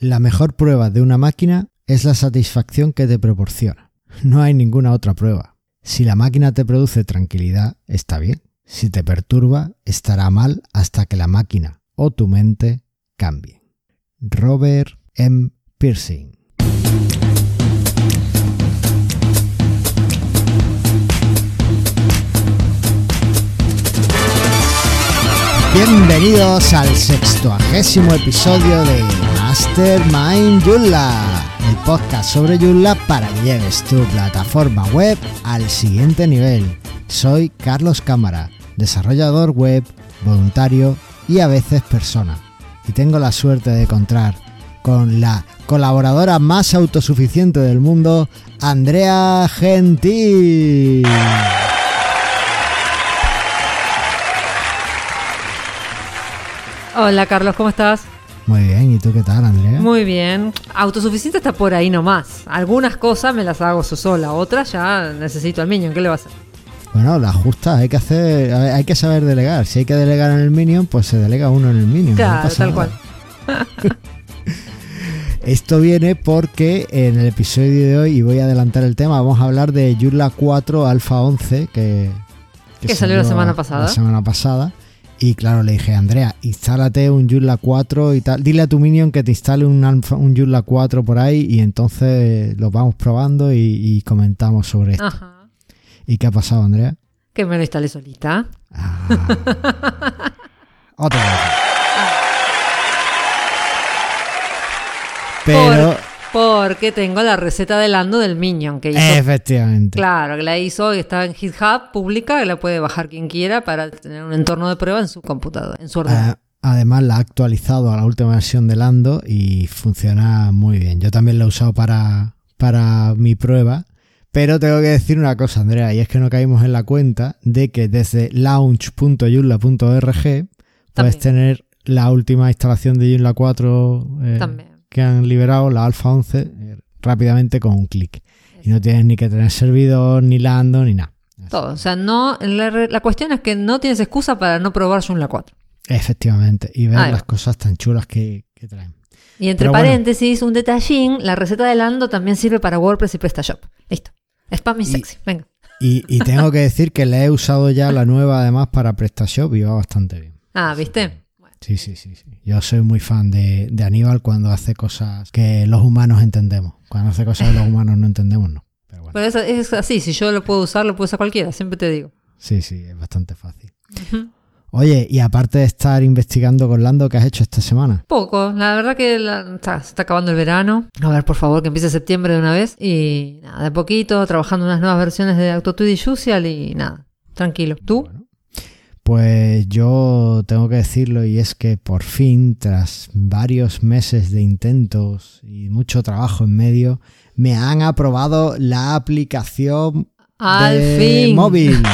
La mejor prueba de una máquina es la satisfacción que te proporciona. No hay ninguna otra prueba. Si la máquina te produce tranquilidad, está bien. Si te perturba, estará mal hasta que la máquina o tu mente cambie. Robert M. Piercing. Bienvenidos al sextoagésimo episodio de Mastermind Joomla, el podcast sobre Joomla para que lleves tu plataforma web al siguiente nivel. Soy Carlos Cámara, desarrollador web, voluntario y a veces persona. Y tengo la suerte de encontrar con la colaboradora más autosuficiente del mundo, Andrea Gentil. Hola Carlos, ¿cómo estás? Muy bien, ¿y tú qué tal, Andrea? Muy bien. Autosuficiente está por ahí nomás. Algunas cosas me las hago yo sola, otras ya necesito al Minion. ¿Qué le va a hacer? Bueno, la justa, hay que hacer, hay que saber delegar. Si hay que delegar en el Minion, pues se delega uno en el Minion. Claro, tal cual. Esto viene porque en el episodio de hoy, y voy a adelantar el tema, vamos a hablar de Joomla 4 Alpha 11, que, que, salió la semana pasada. La semana pasada. Y claro, le dije, Andrea, instálate un Joomla 4 y tal. Dile a tu Minion que te instale un, un Joomla 4 por ahí y entonces lo vamos probando y, comentamos sobre esto. Ajá. ¿Y qué ha pasado, Andrea? Que me lo instalé solita. Ah. Otra vez. Pero... Porque tengo la receta de Lando del Minion que hizo. Efectivamente. Claro, que la hizo y está en GitHub pública, que la puede bajar quien quiera para tener un entorno de prueba en su computadora, en su ordenador. Ah, además la ha actualizado a la última versión de Lando y funciona muy bien. Yo también la he usado para, para mi prueba. Pero tengo que decir una cosa, Andrea, y es que no caímos en la cuenta de que desde launch.joomla.org puedes tener la última instalación de Joomla 4 eh, También que han liberado la Alpha 11 eh, rápidamente con un clic. Y no tienes ni que tener servidor, ni Lando, ni nada. Todo. O sea, no, la, cuestión es que no tienes excusa para no probar Joomla 4. Efectivamente. Y ver las cosas tan chulas que, traen. Y entre paréntesis, un detallín, la receta de Lando también sirve para WordPress y PrestaShop. Listo. Spam y sexy. Venga. Y, y tengo que decir que le he usado ya la nueva además para PrestaShop y va bastante bien. Ah, ¿viste? Sí, sí, sí, sí. Yo soy muy fan de, Aníbal cuando hace cosas que los humanos entendemos. Cuando hace cosas que los humanos no entendemos, no. Pero, bueno. es, así, si yo lo puedo usar, lo puede usar cualquiera, siempre te digo. Sí, sí, es bastante fácil. Oye, y aparte de estar investigando con Lando, ¿qué has hecho esta semana? Poco, la verdad que está, está, acabando el verano. A ver, por favor, que empiece septiembre de una vez. Y nada, de poquito, trabajando unas nuevas versiones de AutoTude y Social y nada, tranquilo. ¿Tú? Pues yo tengo que decirlo y es que por fin, tras varios meses de intentos y mucho trabajo en medio, me han aprobado la aplicación de móvil.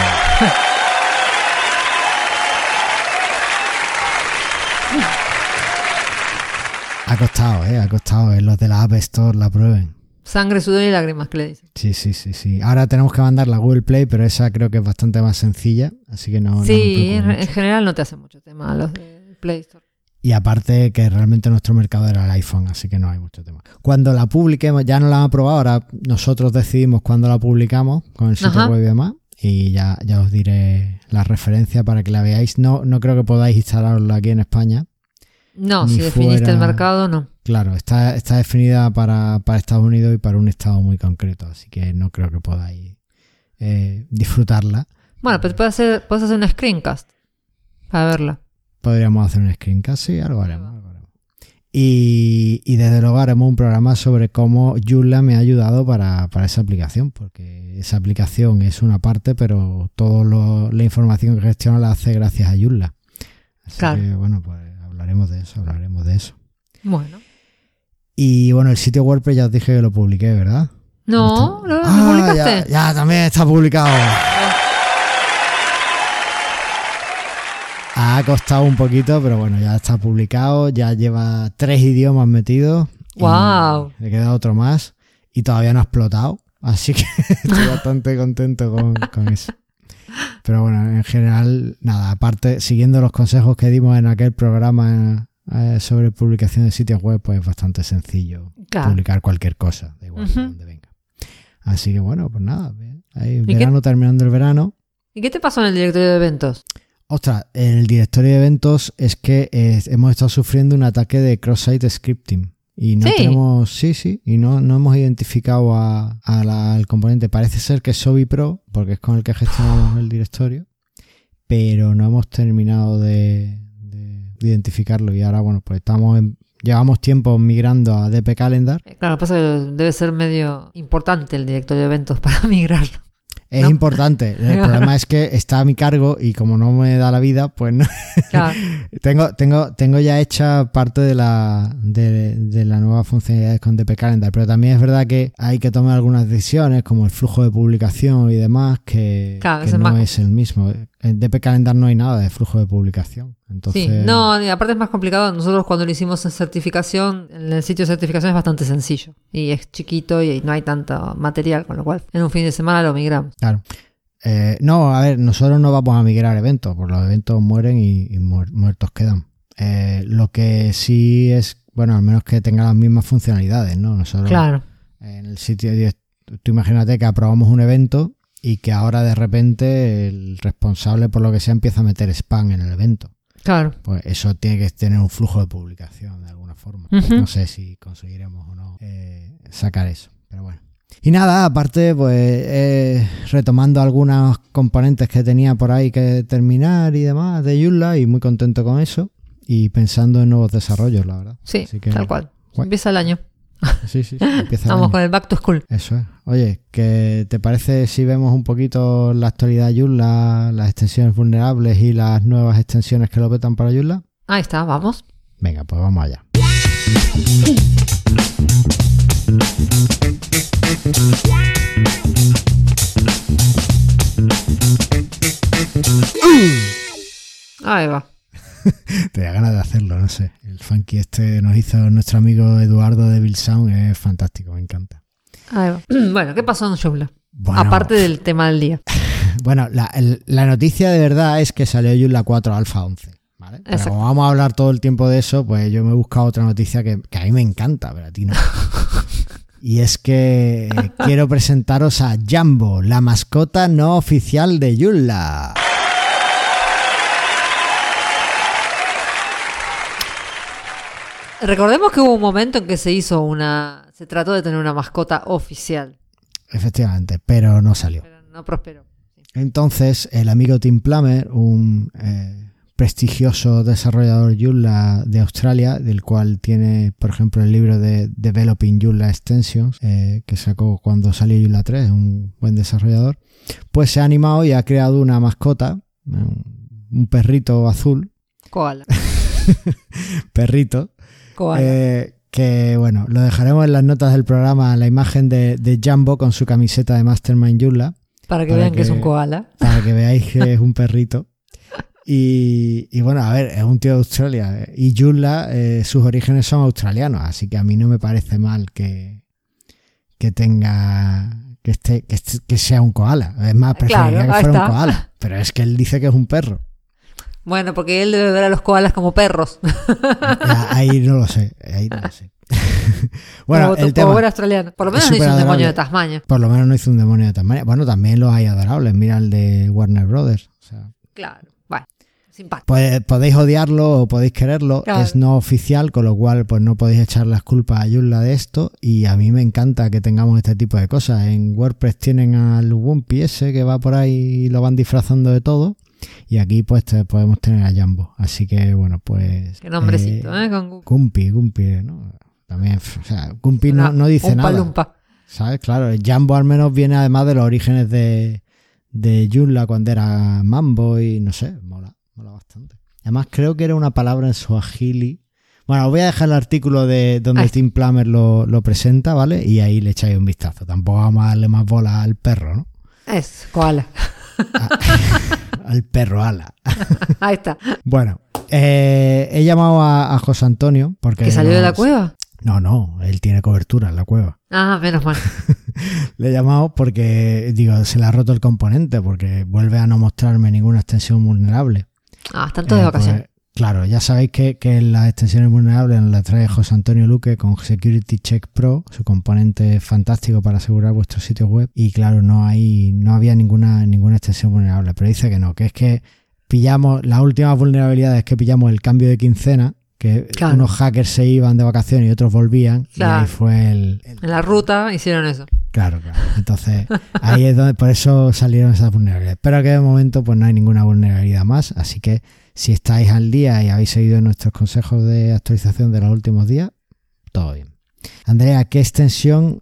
ha costado, ¿eh? Ha costado, ¿eh? Los de la App Store la prueben. Sangre, sudor y lágrimas, que le dicen. Sí, sí, sí, sí. Ahora tenemos que mandar la Google Play, pero esa creo que es bastante más sencilla, así que no. Sí, en, general no te hace mucho tema los de Play Store. Y aparte que realmente nuestro mercado era el iPhone, así que no hay mucho tema. Cuando la publiquemos, ya no la han aprobado, ahora nosotros decidimos cuándo la publicamos con el sitio web y demás. Y ya, ya os diré la referencia para que la veáis. No, no creo que podáis instalarla aquí en España, no, si definiste el mercado, no. Claro, está, está definida para, Estados Unidos y para un estado muy concreto, así que no creo que podáis eh, disfrutarla. Bueno, pero puedes hacer, puedes hacer un screencast para verla. Podríamos hacer un screencast, sí, algo haremos. Y, y, desde luego haremos un programa sobre cómo Joomla me ha ayudado para, esa aplicación, porque esa aplicación es una parte, pero toda la información que gestiona la hace gracias a Joomla. Así claro. que, bueno, pues hablaremos de eso, hablaremos de eso. Bueno. Y bueno, el sitio WordPress ya os dije que lo publiqué, ¿verdad? No, no, lo ah, publicaste. Ya, también está publicado. Ha costado un poquito, pero bueno, ya está publicado, ya lleva tres idiomas metidos. ¡Wow! Le queda otro más y todavía no ha explotado, así que estoy bastante contento con, con eso. Pero bueno, en general, nada, aparte, siguiendo los consejos que dimos en aquel programa eh, sobre publicación de sitios web, pues es bastante sencillo Claro. publicar cualquier cosa, da igual de Ujú. dónde venga. Así que bueno, pues nada, ahí qué- verano terminando el verano. ¿Y qué te pasó en el directorio de eventos? Ostras, en el directorio de eventos es que eh, hemos estado sufriendo un ataque de cross-site scripting. Y no Sí. tenemos, sí, sí, y no, no hemos identificado a- a la- al componente. Parece ser que es Sobi Pro, porque es con el que gestionamos el directorio, pero no hemos terminado de, de- de identificarlo. Y ahora, bueno, pues estamos en- llevamos tiempo migrando a DP Calendar. Eh, Claro, pasa que debe ser medio importante el directorio de eventos para migrarlo. Es ¿No? importante. El problema es que está a mi cargo y como no me da la vida, pues no, Claro. Tengo, tengo, tengo ya hecha parte de la, de, de la nueva funcionalidad con DP Calendar, pero también es verdad que hay que tomar algunas decisiones, como el flujo de publicación y demás, que, Claro, que ese es no es el mismo. En DP Calendar no hay nada de flujo de publicación. Entonces, Sí, no, aparte es más complicado. Nosotros cuando lo hicimos en certificación, en el sitio de certificación es bastante sencillo. Y es chiquito y no hay tanto material, con lo cual en un fin de semana lo migramos. Claro. Eh, no, a ver, nosotros no vamos a migrar eventos, porque los eventos mueren y, y muer- muertos quedan. Eh, lo que sí es, bueno, al menos que tenga las mismas funcionalidades, ¿no? Nosotros Claro. en el sitio de- tú imagínate que aprobamos un evento y que ahora de repente el responsable por lo que sea empieza a meter spam en el evento Claro. pues eso tiene que tener un flujo de publicación de alguna forma Ujú. no sé si conseguiremos o no eh, sacar eso pero bueno y nada aparte pues eh, retomando algunos componentes que tenía por ahí que terminar y demás de Joomla y muy contento con eso y pensando en nuevos desarrollos la verdad Sí, Así que- tal cual. Guay. Empieza el año. sí sí, Vamos con el back to school. Eso es. Oye, ¿qué te parece si vemos un poquito la actualidad de Joomla, las extensiones vulnerables y las nuevas extensiones que lo petan para Joomla? Ahí está, vamos. Venga, pues vamos allá. Ahí va. Te da ganas de hacerlo, no sé. El funky este nos hizo nuestro amigo Eduardo de Bill Sound, es fantástico, me encanta. Bueno, ¿qué pasó en Joomla? Bueno, Aparte del tema del día. Bueno, la, el- la noticia de verdad es que salió Joomla 4 Alpha 11. ¿vale? Pero como vamos a hablar todo el tiempo de eso, pues yo me he buscado otra noticia que, que a mí me encanta, pero a ti no. Y es que eh, quiero presentaros a Jambo, la mascota no oficial de Joomla. Recordemos que hubo un momento en que se hizo una. Se trató de tener una mascota oficial, Efectivamente, pero no salió. pero no prosperó. Entonces, el amigo Tim Plummer, un eh, prestigioso desarrollador Joomla de Australia, del cual tiene, por ejemplo, el libro de Developing Joomla Extensions, eh, que sacó cuando salió Joomla 3, un buen desarrollador, pues se ha animado y ha creado una mascota, un perrito azul, Koala. perrito. Eh, que bueno, lo dejaremos en las notas del programa, la imagen de, de Jumbo con su camiseta de Mastermind Joomla. para que para vean que... es un koala. para que veáis que es un perrito. Y, y bueno, a ver, es un tío de Australia. Y Joomla, eh, sus orígenes son australianos, así que a mí no me parece mal que, que tenga. Que, esté, que, sea un koala. Es más, preferiría Claro, que fuera un koala. Pero es que él dice que es un perro. Bueno, porque él debe ver a los koalas como perros. Ahí no lo sé. Ahí no lo sé. bueno, como, el tema. australiano. Por lo menos no hizo un demonio de Tasmania. Por lo menos no hizo un demonio de Tasmania. Bueno, también los hay adorables. Mira el de Warner Brothers. O sea, Claro. Bueno, simpático. Pues podéis odiarlo o podéis quererlo, Claro. es no oficial, con lo cual pues no podéis echar las culpas a Joomla de esto y a mí me encanta que tengamos este tipo de cosas. En WordPress tienen al Wumpy ese que va por ahí y lo van disfrazando de todo y aquí pues te- podemos tener a Jambo. Así que bueno, pues... Qué nombrecito, ¿eh? Con Gu- Gumpy, Gumpy, ¿no? También, o sea, Gumpy no, una- no dice nada. palumpa. ¿Sabes? Claro, el Jambo al menos viene además de los orígenes de, de Joomla cuando era Mambo y no sé, mola, mola bastante. Además creo que era una palabra en Swahili. Bueno, os voy a dejar el artículo de donde Ahí. Tim Plummer lo, lo presenta, ¿vale? Y ahí le echáis un vistazo. Tampoco vamos a darle más bola al perro, ¿no? Es koala. Al perro ala. Ahí está. Bueno, eh, he llamado a, a José Antonio porque... ¿Que salió de la cueva? No, no, él tiene cobertura en la cueva. Ah, menos mal. Le he llamado porque, digo, se le ha roto el componente porque vuelve a no mostrarme ninguna extensión vulnerable. Ah, están todos de Eh, vacaciones. pues, Claro, ya sabéis que, que las extensiones vulnerables las trae José Antonio Luque con Security Check Pro, su componente fantástico para asegurar vuestro sitio web. Y claro, no hay, no había ninguna, ninguna extensión vulnerable, pero dice que no, que es que pillamos las últimas vulnerabilidades que pillamos el cambio de quincena, que Claro. unos hackers se iban de vacaciones y otros volvían, y Claro. ahí fue el, el- En la ruta hicieron eso. Claro, claro. Entonces, ahí es donde, por eso salieron esas vulnerabilidades. Pero que de momento, pues no hay ninguna vulnerabilidad más. Así que si estáis al día y habéis seguido nuestros consejos de actualización de los últimos días, todo bien. Andrea, ¿qué extensión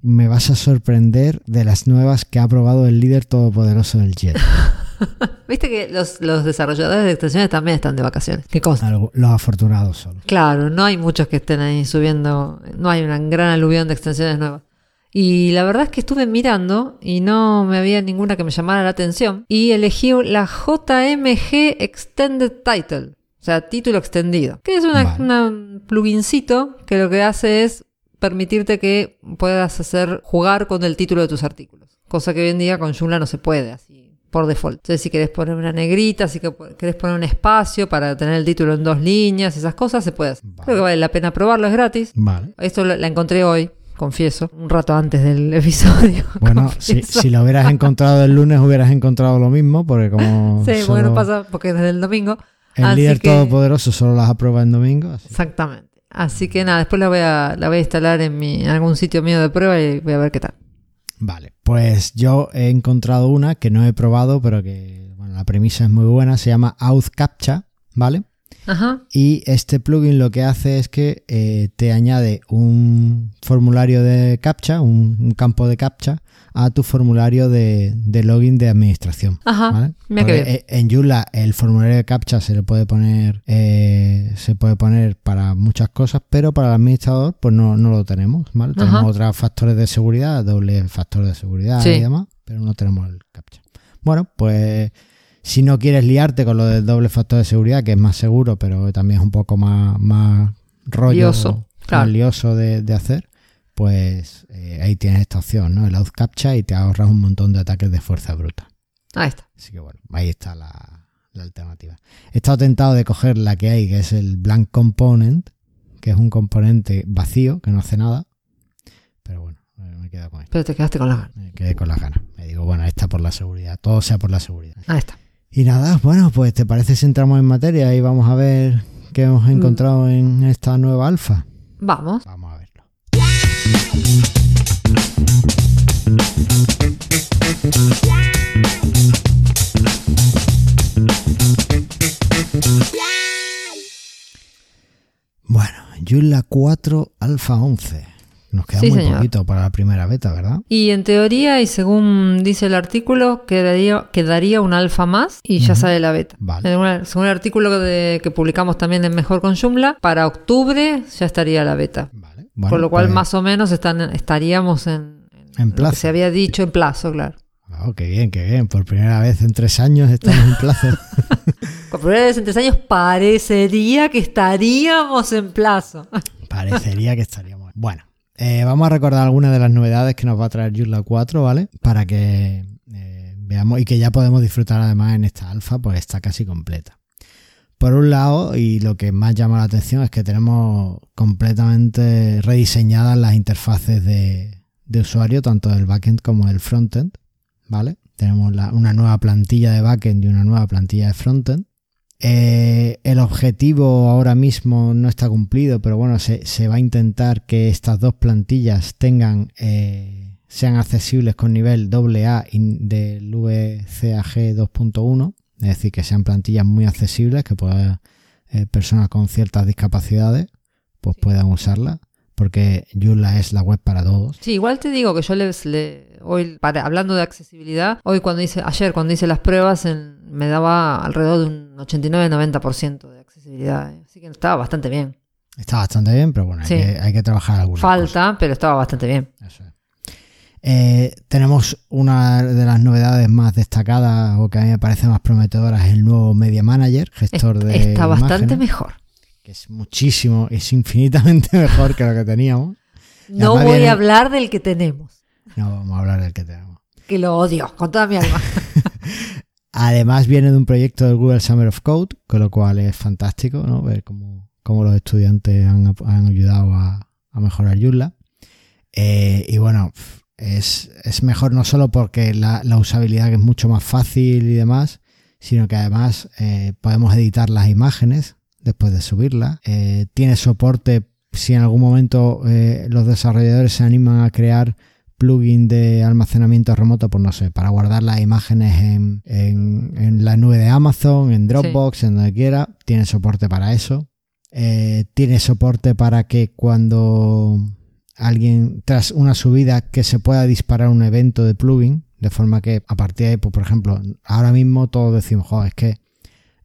me vas a sorprender de las nuevas que ha probado el líder todopoderoso del Jet? Viste que los, los desarrolladores de extensiones también están de vacaciones. ¿Qué cosa? Los afortunados solo. Claro, no hay muchos que estén ahí subiendo, no hay una gran aluvión de extensiones nuevas. Y la verdad es que estuve mirando y no me había ninguna que me llamara la atención y elegí la JMG Extended Title, o sea, título extendido, que es una, Vale. una plugincito que lo que hace es permitirte que puedas hacer jugar con el título de tus artículos, cosa que hoy en día con Joomla no se puede así por default. Entonces, si querés poner una negrita, si que- querés poner un espacio para tener el título en dos líneas, esas cosas se puede hacer. Vale. Creo que vale la pena probarlo, es gratis. Vale. Esto la encontré hoy, confieso, un rato antes del episodio. Bueno, si, si lo hubieras encontrado el lunes, hubieras encontrado lo mismo, porque como Sí, solo bueno, pasa porque es desde el domingo. el así líder que- todopoderoso solo las aprueba en domingo. así. Exactamente. Así que nada, después la voy a, la voy a instalar en, mi, en algún sitio mío de prueba y voy a ver qué tal. Vale, pues yo he encontrado una que no he probado, pero que bueno, la premisa es muy buena, se llama Auth Captcha, ¿vale? Ajá. Y este plugin lo que hace es que eh, te añade un formulario de captcha, un, un campo de captcha, a tu formulario de, de login de administración. Ajá. ¿vale? Bien. eh, en Joomla el formulario de captcha se le puede poner eh, se puede poner para muchas cosas, pero para el administrador pues no, no lo tenemos, ¿vale? Ajá. Tenemos otros factores de seguridad, doble factor de seguridad Sí. y demás, pero no tenemos el captcha. Bueno, pues si no quieres liarte con lo del doble factor de seguridad, que es más seguro, pero también es un poco más, más rollo, Lioso, más claro. lioso de, de hacer, pues eh, ahí tienes esta opción, ¿no? El auth captcha y te ahorras un montón de ataques de fuerza bruta. Ahí está. Así que bueno, ahí está la, la alternativa. He estado tentado de coger la que hay, que es el blank component, que es un componente vacío, que no hace nada. Pero bueno, eh, me quedo con esto. Pero te quedaste con la gana. Me quedé con las ganas. Me digo, bueno, esta por la seguridad. Todo sea por la seguridad. Ahí está. Y nada, bueno, pues ¿te parece si entramos en materia y vamos a ver qué hemos encontrado en esta nueva alfa? Vamos. Vamos a verlo. Bueno, Joomla 4 Alpha 11. Nos queda Sí, muy señor. poquito para la primera beta, ¿verdad? Y en teoría, y según dice el artículo, quedaría, quedaría un alfa más y ya sale la beta. Vale. En una- según el artículo de- que publicamos también en Mejor con Joomla, para octubre ya estaría la beta. Vale. Bueno, Por lo cual, pues- más o menos están, estaríamos en, En lo que plazo. se había dicho en plazo, claro. Oh, qué bien, qué bien. Por primera vez en tres años estamos en plazo. Por primera vez en tres años parecería que estaríamos en plazo. Parecería que estaríamos. Bueno, eh, vamos a recordar algunas de las novedades que nos va a traer Joomla 4, ¿vale? Para que eh, veamos y que ya podemos disfrutar además en esta alfa, pues está casi completa. Por un lado, y lo que más llama la atención es que tenemos completamente rediseñadas las interfaces de, usuario, tanto del backend como del frontend, ¿vale? Tenemos una nueva plantilla de backend y una nueva plantilla de frontend. Eh, el objetivo ahora mismo no está cumplido, pero bueno, se, se va a intentar que estas dos plantillas tengan eh, sean accesibles con nivel AA del VCAG 2.1, es decir, que sean plantillas muy accesibles, que puedan eh, personas con ciertas discapacidades pues puedan usarlas, porque Joomla es la web para todos. Sí, igual te digo que yo les, le, hoy, para, hablando de accesibilidad, hoy cuando hice, ayer cuando hice las pruebas, en- me daba alrededor de un 89-90% de accesibilidad. eh. Así que estaba bastante bien. Está bastante bien, pero bueno, hay, que, hay que trabajar algunas cosas. Falta, pero estaba bastante bien. Eso es. Eh, tenemos una de las novedades más destacadas o que a mí me parece más prometedoras es el nuevo Media Manager, gestor Est- de está bastante mejor. Que es muchísimo, es infinitamente mejor que lo que teníamos. No voy viene- a hablar del que tenemos, No vamos a hablar del que tenemos. que lo odio con toda mi alma. Además viene de un proyecto del Google Summer of Code, con lo cual es fantástico, ¿no? Ver cómo, cómo los estudiantes han, han ayudado a, a mejorar Joomla. Eh, y bueno, es, es, mejor no solo porque la, la, usabilidad es mucho más fácil y demás, sino que además eh, podemos editar las imágenes después de subirlas. Eh, tiene soporte si en algún momento eh, los desarrolladores se animan a crear plugin de almacenamiento remoto, pues no sé, para guardar las imágenes en, en, en la nube de Amazon, en Dropbox, sí. en donde quiera, tiene soporte para eso. Eh, tiene soporte para que cuando alguien, tras una subida, que se pueda disparar un evento de plugin, de forma que a partir de ahí, pues, por ejemplo, ahora mismo todos decimos, joder, es que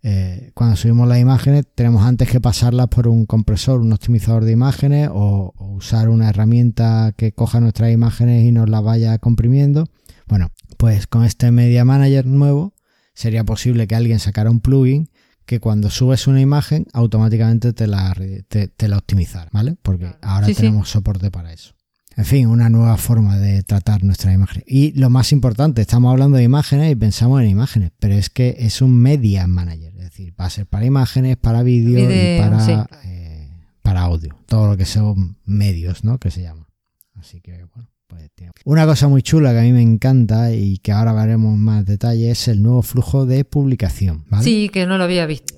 eh, cuando subimos las imágenes tenemos antes que pasarlas por un compresor, un optimizador de imágenes o, o, usar una herramienta que coja nuestras imágenes y nos las vaya comprimiendo. Bueno, pues con este Media Manager nuevo sería posible que alguien sacara un plugin que cuando subes una imagen automáticamente te la, te, te la optimizara, ¿vale? Porque ahora sí, tenemos sí. soporte para eso. En fin, una nueva forma de tratar nuestras imágenes. Y lo más importante, estamos hablando de imágenes y pensamos en imágenes, pero es que es un media manager, es decir, va a ser para imágenes, para vídeo y para, sí. eh, para audio, todo lo que son medios, ¿no? Que se llama. Así que, bueno. Pues, Una cosa muy chula que a mí me encanta y que ahora veremos más detalle es el nuevo flujo de publicación. ¿vale? Sí, que no lo había visto.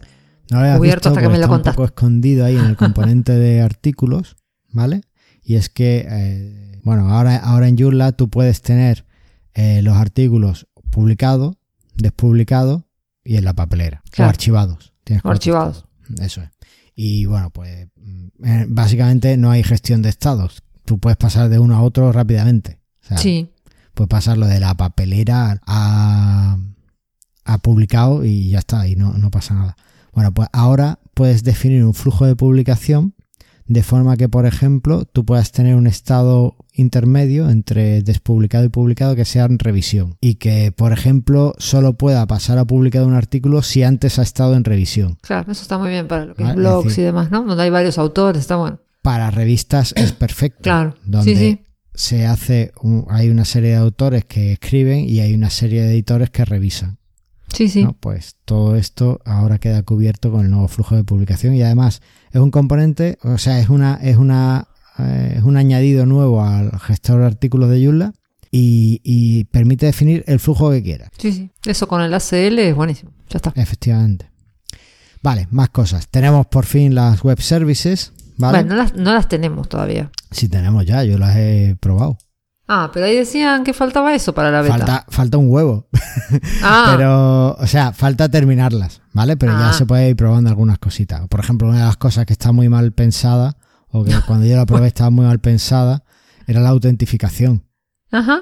No lo había visto hasta que me lo contaste. un poco escondido ahí en el componente de artículos, ¿vale? Y es que, eh, bueno, ahora, ahora en Joomla tú puedes tener eh, los artículos publicados, despublicados y en la papelera. Claro. O archivados. Tienes o archivados. Eso es. Y bueno, pues eh, básicamente no hay gestión de estados. Tú puedes pasar de uno a otro rápidamente. O sea, sí. Puedes pasarlo de la papelera a, a publicado y ya está, y no, no pasa nada. Bueno, pues ahora puedes definir un flujo de publicación de forma que, por ejemplo, tú puedas tener un estado intermedio entre despublicado y publicado que sea en revisión y que, por ejemplo, solo pueda pasar a publicado un artículo si antes ha estado en revisión. Claro, eso está muy bien para lo que ¿Vale? es blogs es decir, y demás, ¿no? Donde hay varios autores, está bueno. Para revistas es perfecto. Claro, donde sí, sí. se hace, un, hay una serie de autores que escriben y hay una serie de editores que revisan. Sí, sí. ¿no? Pues todo esto ahora queda cubierto con el nuevo flujo de publicación y además es un componente, o sea, es una es una eh, es un añadido nuevo al gestor de artículos de Joomla y, y, permite definir el flujo que quieras. Sí, sí. Eso con el ACL es buenísimo. Ya está. Efectivamente. Vale, más cosas. Tenemos por fin las web services. ¿vale? Bueno, no las, no las tenemos todavía. Sí, tenemos ya, yo las he probado. Ah, pero ahí decían que faltaba eso para la beta. Falta, falta un huevo. Ah. pero, o sea, falta terminarlas, ¿vale? Pero ah. ya se puede ir probando algunas cositas. Por ejemplo, una de las cosas que está muy mal pensada, o que cuando yo la probé estaba muy mal pensada, era la autentificación. Ajá.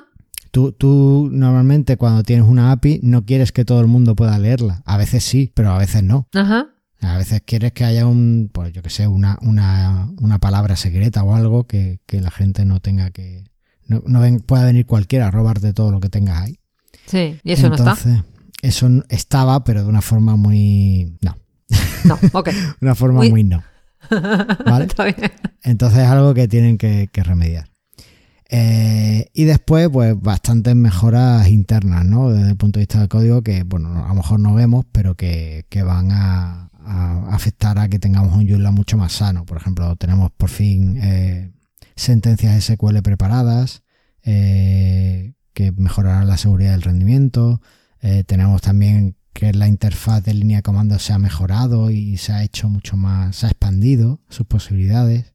Tú, tú normalmente cuando tienes una API no quieres que todo el mundo pueda leerla. A veces sí, pero a veces no. Ajá. A veces quieres que haya un, pues yo que sé, una, una, una palabra secreta o algo que, que la gente no tenga que, no, no ven, pueda venir cualquiera a robarte todo lo que tengas ahí. Sí, y eso Entonces, no está. Eso estaba, pero de una forma muy. No. No, ok. una forma muy, muy no. ¿Vale? está bien. Entonces es algo que tienen que, que remediar. Eh, y después, pues bastantes mejoras internas, ¿no? Desde el punto de vista del código que, bueno, a lo mejor no vemos, pero que, que van a, a, afectar a que tengamos un Joomla mucho más sano. Por ejemplo, tenemos por fin eh, sentencias SQL preparadas eh, que mejorarán la seguridad del rendimiento. Eh, tenemos también que la interfaz de línea de comando se ha mejorado y se ha hecho mucho más, se ha expandido sus posibilidades.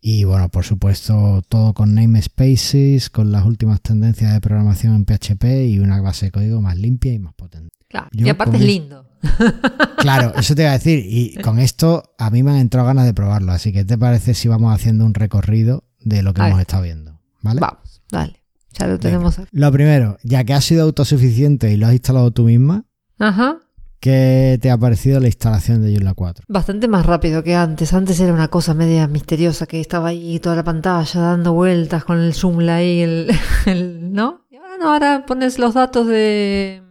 Y bueno, por supuesto, todo con namespaces, con las últimas tendencias de programación en PHP y una base de código más limpia y más potente. Claro, Yo y aparte es lindo. Claro, eso te iba a decir. Y con esto a mí me han entrado ganas de probarlo. Así que, ¿te parece si vamos haciendo un recorrido de lo que hemos estado viendo? ¿Vale? Vamos, dale. Ya lo tenemos. Venga. Lo primero, ya que has sido autosuficiente y lo has instalado tú misma, Ajá. ¿qué te ha parecido la instalación de Joomla 4? Bastante más rápido que antes. Antes era una cosa media misteriosa que estaba ahí toda la pantalla dando vueltas con el Joomla ahí, el, el, ¿no? Y ahora no, ahora pones los datos de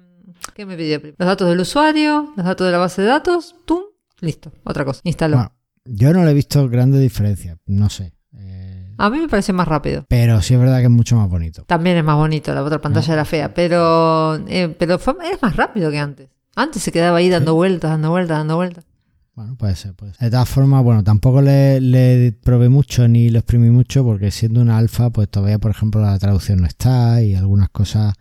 ¿Qué me pidió? Los datos del usuario, los datos de la base de datos, ¡tum! Listo, otra cosa. Instaló. Bueno, yo no le he visto grandes diferencias, no sé. Eh, A mí me parece más rápido. Pero sí es verdad que es mucho más bonito. También es más bonito, la otra pantalla era fea, pero, eh, pero fue, es más rápido que antes. Antes se quedaba ahí dando vueltas, dando vueltas, dando vueltas. Bueno, puede ser, puede ser. De todas formas, bueno, tampoco le, le probé mucho ni lo exprimí mucho porque siendo una alfa, pues todavía, por ejemplo, la traducción no está y algunas cosas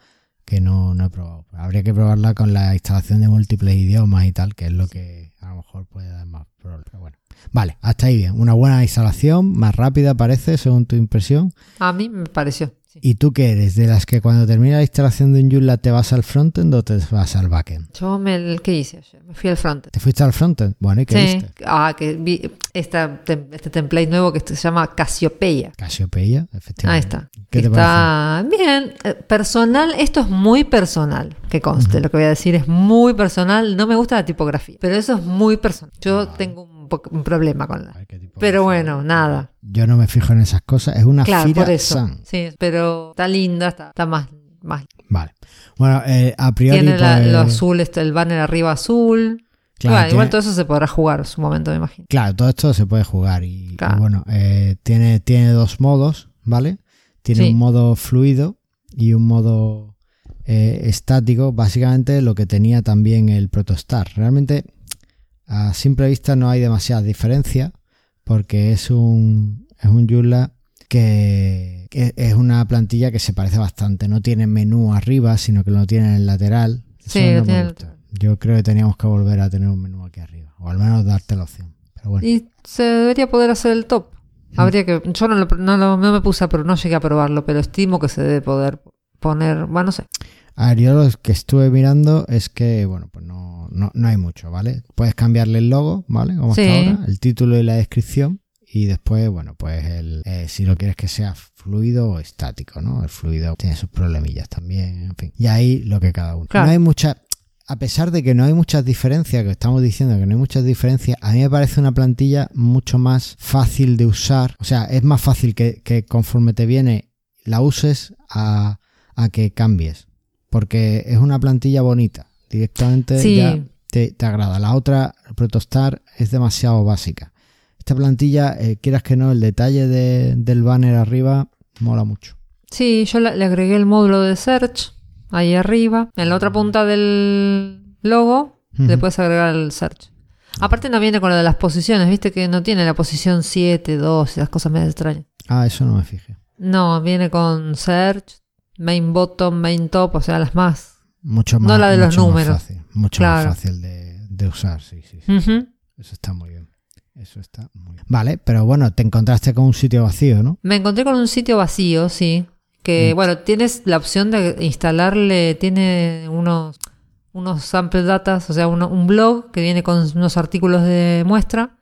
que no, no he probado. Habría que probarla con la instalación de múltiples idiomas y tal, que es lo que a lo mejor puede dar más problemas. Pero bueno. Vale, hasta ahí bien. Una buena instalación, más rápida parece, según tu impresión. A mí me pareció. Sí. ¿Y tú qué eres? ¿De las que cuando termina la instalación de un Joomla te vas al frontend o te vas al backend? Yo me, ¿qué hice ayer? Me fui al front. ¿Te fuiste al frontend? Bueno, ¿y qué Sí. viste? Ah, que vi esta, este template nuevo que se llama Casiopeia. Casiopeia, Ahí efectivamente. está. ¿Qué te está bien. Eh, Personal, esto es muy personal, que conste. Lo que voy a decir es muy personal. No me gusta la tipografía, pero eso es muy personal. Yo tengo un, un problema con la. Pero bueno, nada. Yo no me fijo en esas cosas. Es una Claro, Fira por eso. San. Sí, pero está linda, está, está más, más. Vale. Bueno, eh, a priori. Tiene la- pues, lo azul, este, el banner arriba azul. Claro, igual todo eso se podrá jugar en su momento, me imagino. Claro, todo esto se puede jugar y, y Claro. bueno, eh, tiene, tiene dos modos, ¿vale? Tiene Sí. un modo fluido y un modo eh, estático, básicamente lo que tenía también el Protostar. Realmente, a simple vista no hay demasiada diferencia porque es un, es un Joomla que, que es una plantilla que se parece bastante. No tiene menú arriba, sino que lo tiene en el lateral. Eso Sí, no tiene. Yo creo que teníamos que volver a tener un menú aquí arriba, o al menos darte la opción. Pero bueno. Y se debería poder hacer el top. Habría que. Yo no, lo- no, lo- no me puse a pero no llegué a probarlo, pero estimo que se debe poder poner. Bueno, no sé. A ver, yo lo que estuve mirando es que, bueno, pues no, no, hay mucho, ¿vale? Puedes cambiarle el logo, ¿vale? Como Sí. hasta ahora, el título y la descripción. Y después, bueno, pues el, eh, si lo quieres que sea fluido o estático, ¿no? El fluido tiene sus problemillas también, en fin. Y ahí lo que cada uno. Claro. No hay mucha, a pesar de que no hay muchas diferencias, que estamos diciendo que no hay muchas diferencias, a mí me parece una plantilla mucho más fácil de usar. O sea, es más fácil que, que conforme te viene la uses a, a que cambies. Porque es una plantilla bonita. Directamente Sí. ya te, te agrada. La otra, el Protostar, es demasiado básica. Esta plantilla, eh, quieras que no, el detalle de- del banner arriba mola mucho. Sí, yo le agregué el módulo de search ahí arriba. En la otra punta del logo le puedes agregar el search. Aparte no viene con lo de las posiciones, viste que no tiene la posición 7, 2 y esas cosas medio extrañas. Ah, eso no me fijé. No, viene con search, main bottom, main top, o sea, las más. Mucho No más, la de los números. fácil, mucho Claro. más fácil de, de usar, sí, sí, sí. Eso está muy bien. Eso está muy bien. Vale, pero bueno, te encontraste con un sitio vacío, ¿no? Me encontré con un sitio vacío, sí. Que, Mm. bueno, tienes la opción de instalarle, tiene unos, unos sample datas, o sea, uno- un blog que viene con unos artículos de muestra.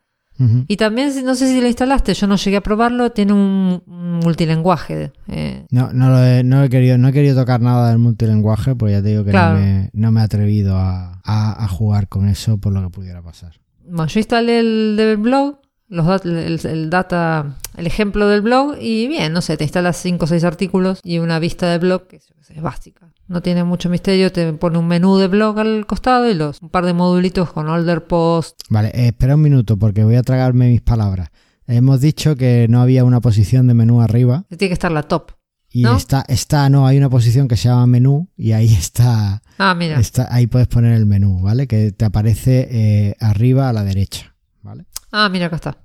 Y también, no sé si lo instalaste, yo no llegué a probarlo, tiene un, un multilenguaje. eh, No, no, lo he, no he querido, no he querido tocar nada del multilenguaje, pues ya te digo que Claro. no, me, no me he atrevido a, a- a jugar con eso por lo que pudiera pasar. Bueno, yo instalé el del blog, los el, el data, el ejemplo del blog, y bien, no sé, te instalas 5 o 6 artículos y una vista de blog que es, es básica. No tiene mucho misterio, te pone un menú de blog al costado y los un par de modulitos con older post. Vale, eh, espera un minuto porque voy a tragarme mis palabras. Hemos dicho que no había una posición de menú arriba Tiene que estar la top. y ¿No? está, está, no, hay una posición que se llama menú y ahí está, Ah, mira. está ahí puedes poner el menú, ¿vale? Que te aparece eh, arriba a la derecha, ¿vale? Ah, mira, acá está.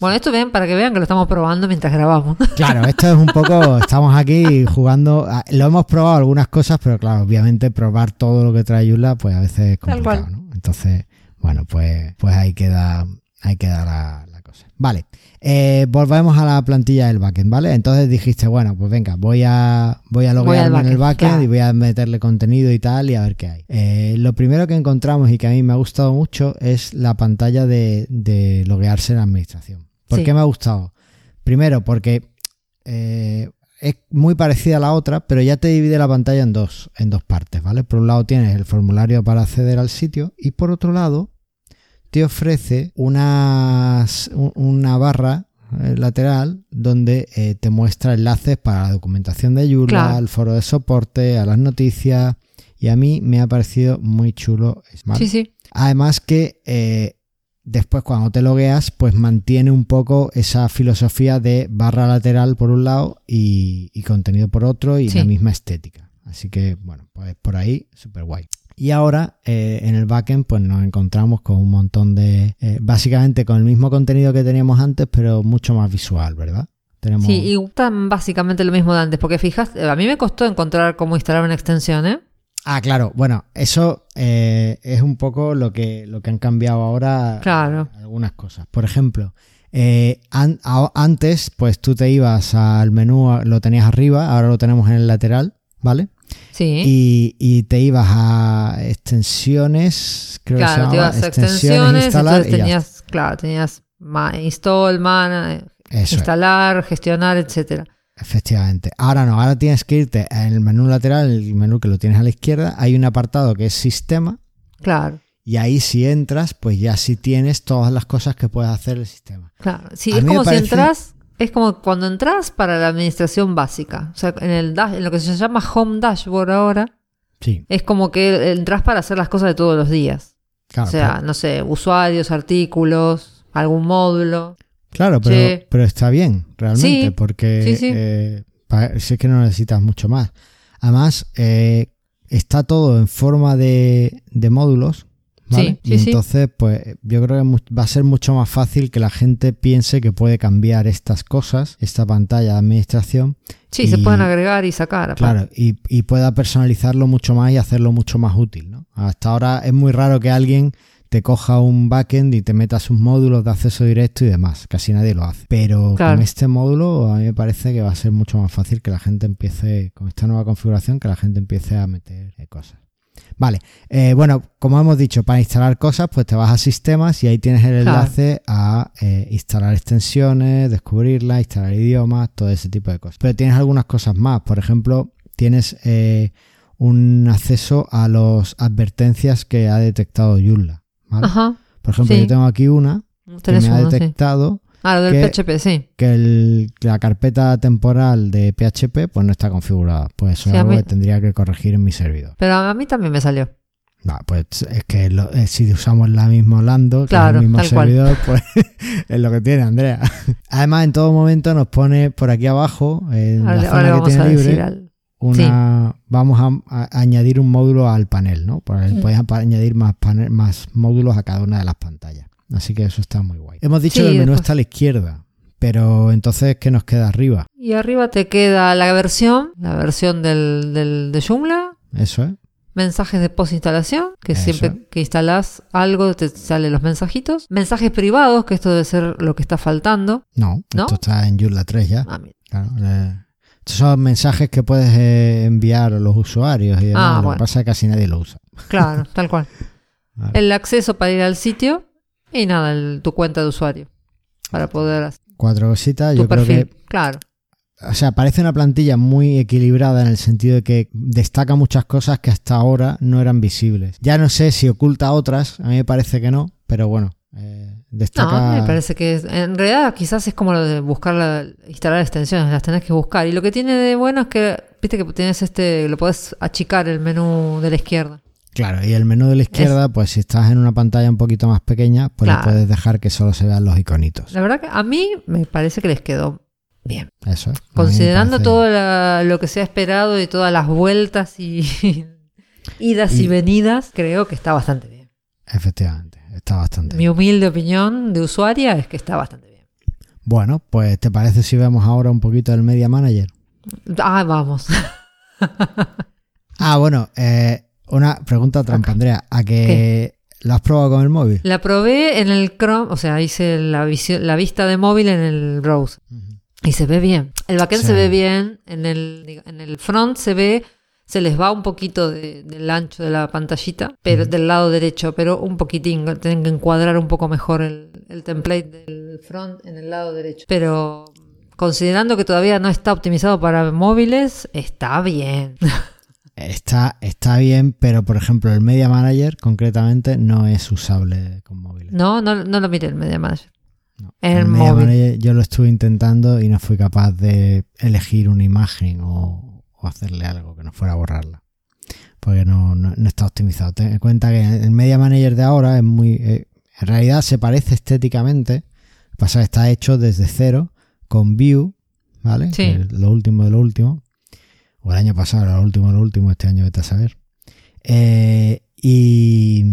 Bueno, esto ven para que vean que lo estamos probando mientras grabamos. Claro, esto es un poco, estamos aquí jugando, a- lo hemos probado algunas cosas, pero claro, obviamente probar todo lo que trae Joomla, pues a veces es complicado. ¿no? Entonces, bueno, pues, pues ahí queda, ahí queda la, la. Vale, eh, volvemos a la plantilla del backend, ¿vale? Entonces dijiste, bueno, pues venga, voy a, voy a Voy loguearme en el backend, claro. y voy a meterle contenido y tal y a ver qué hay. Eh, lo primero que encontramos y que a mí me ha gustado mucho es la pantalla de, de loguearse en administración. ¿Por Sí. qué me ha gustado? Primero, porque eh, es muy parecida a la otra, pero ya te divide la pantalla en dos, en dos partes, ¿vale? Por un lado tienes el formulario para acceder al sitio y por otro lado te ofrece unas, un- una barra eh, lateral donde eh, te muestra enlaces para la documentación de Joomla, Claro. al foro de soporte, a las noticias y a mí me ha parecido muy chulo. ¿vale? Sí, sí. Además que eh, después cuando te logueas, pues mantiene un poco esa filosofía de barra lateral por un lado y, y contenido por otro y Sí. la misma estética. Así que, bueno, pues por ahí, súper guay. Y ahora eh, en el backend pues nos encontramos con un montón de... eh, básicamente con el mismo contenido que teníamos antes, pero mucho más visual, ¿verdad? Tenemos... Sí, y gustan básicamente lo mismo de antes, porque fijas, a mí me costó encontrar cómo instalar una extensión, ¿eh? Ah, claro. Bueno, eso eh, es un poco lo que, lo que han cambiado ahora Claro. eh, algunas cosas. Por ejemplo, eh, an- antes, pues tú te ibas al menú, lo tenías arriba, ahora lo tenemos en el lateral, ¿vale? Sí. Y, y te ibas a extensiones, creo que se claro, te ibas a extensiones, ya tenías, claro, tenías install, man, eh, es. instalar, gestionar, etcétera. Efectivamente. Ahora no, ahora tienes que irte en el menú lateral, el menú que lo tienes a la izquierda, hay un apartado que es sistema Claro, y ahí si entras, pues ya sí tienes todas las cosas que puedes hacer el sistema. claro. Sí, A es como parece- si entras, es como cuando entras para la administración básica. O sea, en, el dash- en lo que se llama Home Dashboard ahora, Sí, es como que entras para hacer las cosas de todos los días. claro. o sea, pero, no sé, usuarios, artículos, algún módulo. claro, pero, sí. pero está bien, realmente, Sí, porque eh, es que no necesitas mucho más. Además, eh, está todo en forma de, de módulos. ¿Vale? Sí, sí, y entonces, pues yo creo que va a ser mucho más fácil que la gente piense que puede cambiar estas cosas, esta pantalla de administración, Sí, se pueden agregar y sacar. Claro, y, y pueda personalizarlo mucho más y hacerlo mucho más útil, ¿no? Hasta ahora es muy raro que alguien te coja un backend y te meta sus módulos de acceso directo y demás. Casi nadie lo hace. Pero Claro. con este módulo a mí me parece que va a ser mucho más fácil que la gente empiece, con esta nueva configuración, que la gente empiece a meter eh, cosas. Vale, eh, bueno, como hemos dicho, para instalar cosas, pues te vas a sistemas y ahí tienes el enlace a eh, instalar extensiones, descubrirlas, instalar idiomas, todo ese tipo de cosas. Pero tienes algunas cosas más. Por ejemplo, tienes eh, un acceso a las advertencias que ha detectado Joomla. ¿vale? Ajá. Por ejemplo, sí. yo tengo aquí una que me ha detectado Ah, lo del que- PHP, sí. que el- la carpeta temporal de PHP pues no está configurada. Pues eso Sí, es algo mí- que tendría que corregir en mi servidor. Pero a mí también me salió. No, pues es que lo- eh, si usamos la misma Lando, que Claro, es el mismo cual. servidor, pues es lo que tiene Andrea. Además, en todo momento nos pone por aquí abajo, en Ahora, la zona que vamos a tiene libre, al... una, vamos a, a añadir un módulo al panel, ¿no? Pues Mm. puedes añadir más, panel, más módulos a cada una de las pantallas. Así que eso está muy guay. Hemos dicho Sí, que el menú después- está a la izquierda, pero entonces, ¿qué nos queda arriba? Y arriba te queda la versión, la versión del, del, de Joomla, Eso es. mensajes de post-instalación, que Eso. siempre que instalas algo te salen los mensajitos. Mensajes privados, que esto debe ser lo que está faltando. No, ¿No? esto está en Joomla 3 ya. Ah, mira. Claro, eh, estos son mensajes que puedes eh, enviar a los usuarios y demás. Ah, lo que bueno. pasa es que casi nadie lo usa. Claro, tal cual. Vale. El acceso para ir al sitio y nada, el- tu cuenta de usuario. Para poder hacer Cuatro cositas. tu Yo perfil. creo que, Claro. o sea, parece una plantilla muy equilibrada en el sentido de que destaca muchas cosas que hasta ahora no eran visibles. Ya no sé si oculta otras, a mí me parece que no, pero bueno, eh, No, destaca. me parece que es- en realidad quizás es como lo de buscar la, instalar extensiones, las tenés que buscar. Y lo que tiene de bueno es que, viste que tienes este, lo podés achicar el menú de la izquierda. Claro, y el menú de la izquierda, pues si estás en una pantalla un poquito más pequeña, pues Claro. le puedes dejar que solo se vean los iconitos. La verdad que a mí me parece que les quedó bien. Eso es. Considerando parece- todo la- lo que se ha esperado y todas las vueltas y idas y, Y- venidas, creo que está bastante bien. Efectivamente, está bastante Mi humilde opinión de usuaria es que está bastante bien. Bueno, pues ¿te parece si vemos ahora un poquito del Media Manager? Ah, vamos. Ah, bueno, eh, una pregunta trampa, Andrea. ¿A que lo has probado con el móvil? La probé en el Chrome, o sea, hice la, la vista de móvil en el browser. Y se ve bien. El backend Sí. se ve bien. En el, en el front se ve, se les va un poquito de- del ancho de la pantallita, pero del lado derecho, pero un poquitín. Tienen que encuadrar un poco mejor el, el template del front en el lado derecho. Pero considerando que todavía no está optimizado para móviles, está bien. Está, está bien, pero por ejemplo el Media Manager concretamente no es usable con móviles. No, no, no lo miré el Media Manager. No. El Media móvil. Manager yo lo estuve intentando y no fui capaz de elegir una imagen o, o hacerle algo que no fuera a borrarla. Porque no, no, no está optimizado. Ten en cuenta que el Media Manager de ahora es muy, eh, En realidad se parece estéticamente. Pasa que está hecho desde cero con Vue, ¿vale? Sí. Es lo último de lo último. O el año pasado lo último lo último, este año vete a saber. Eh, y,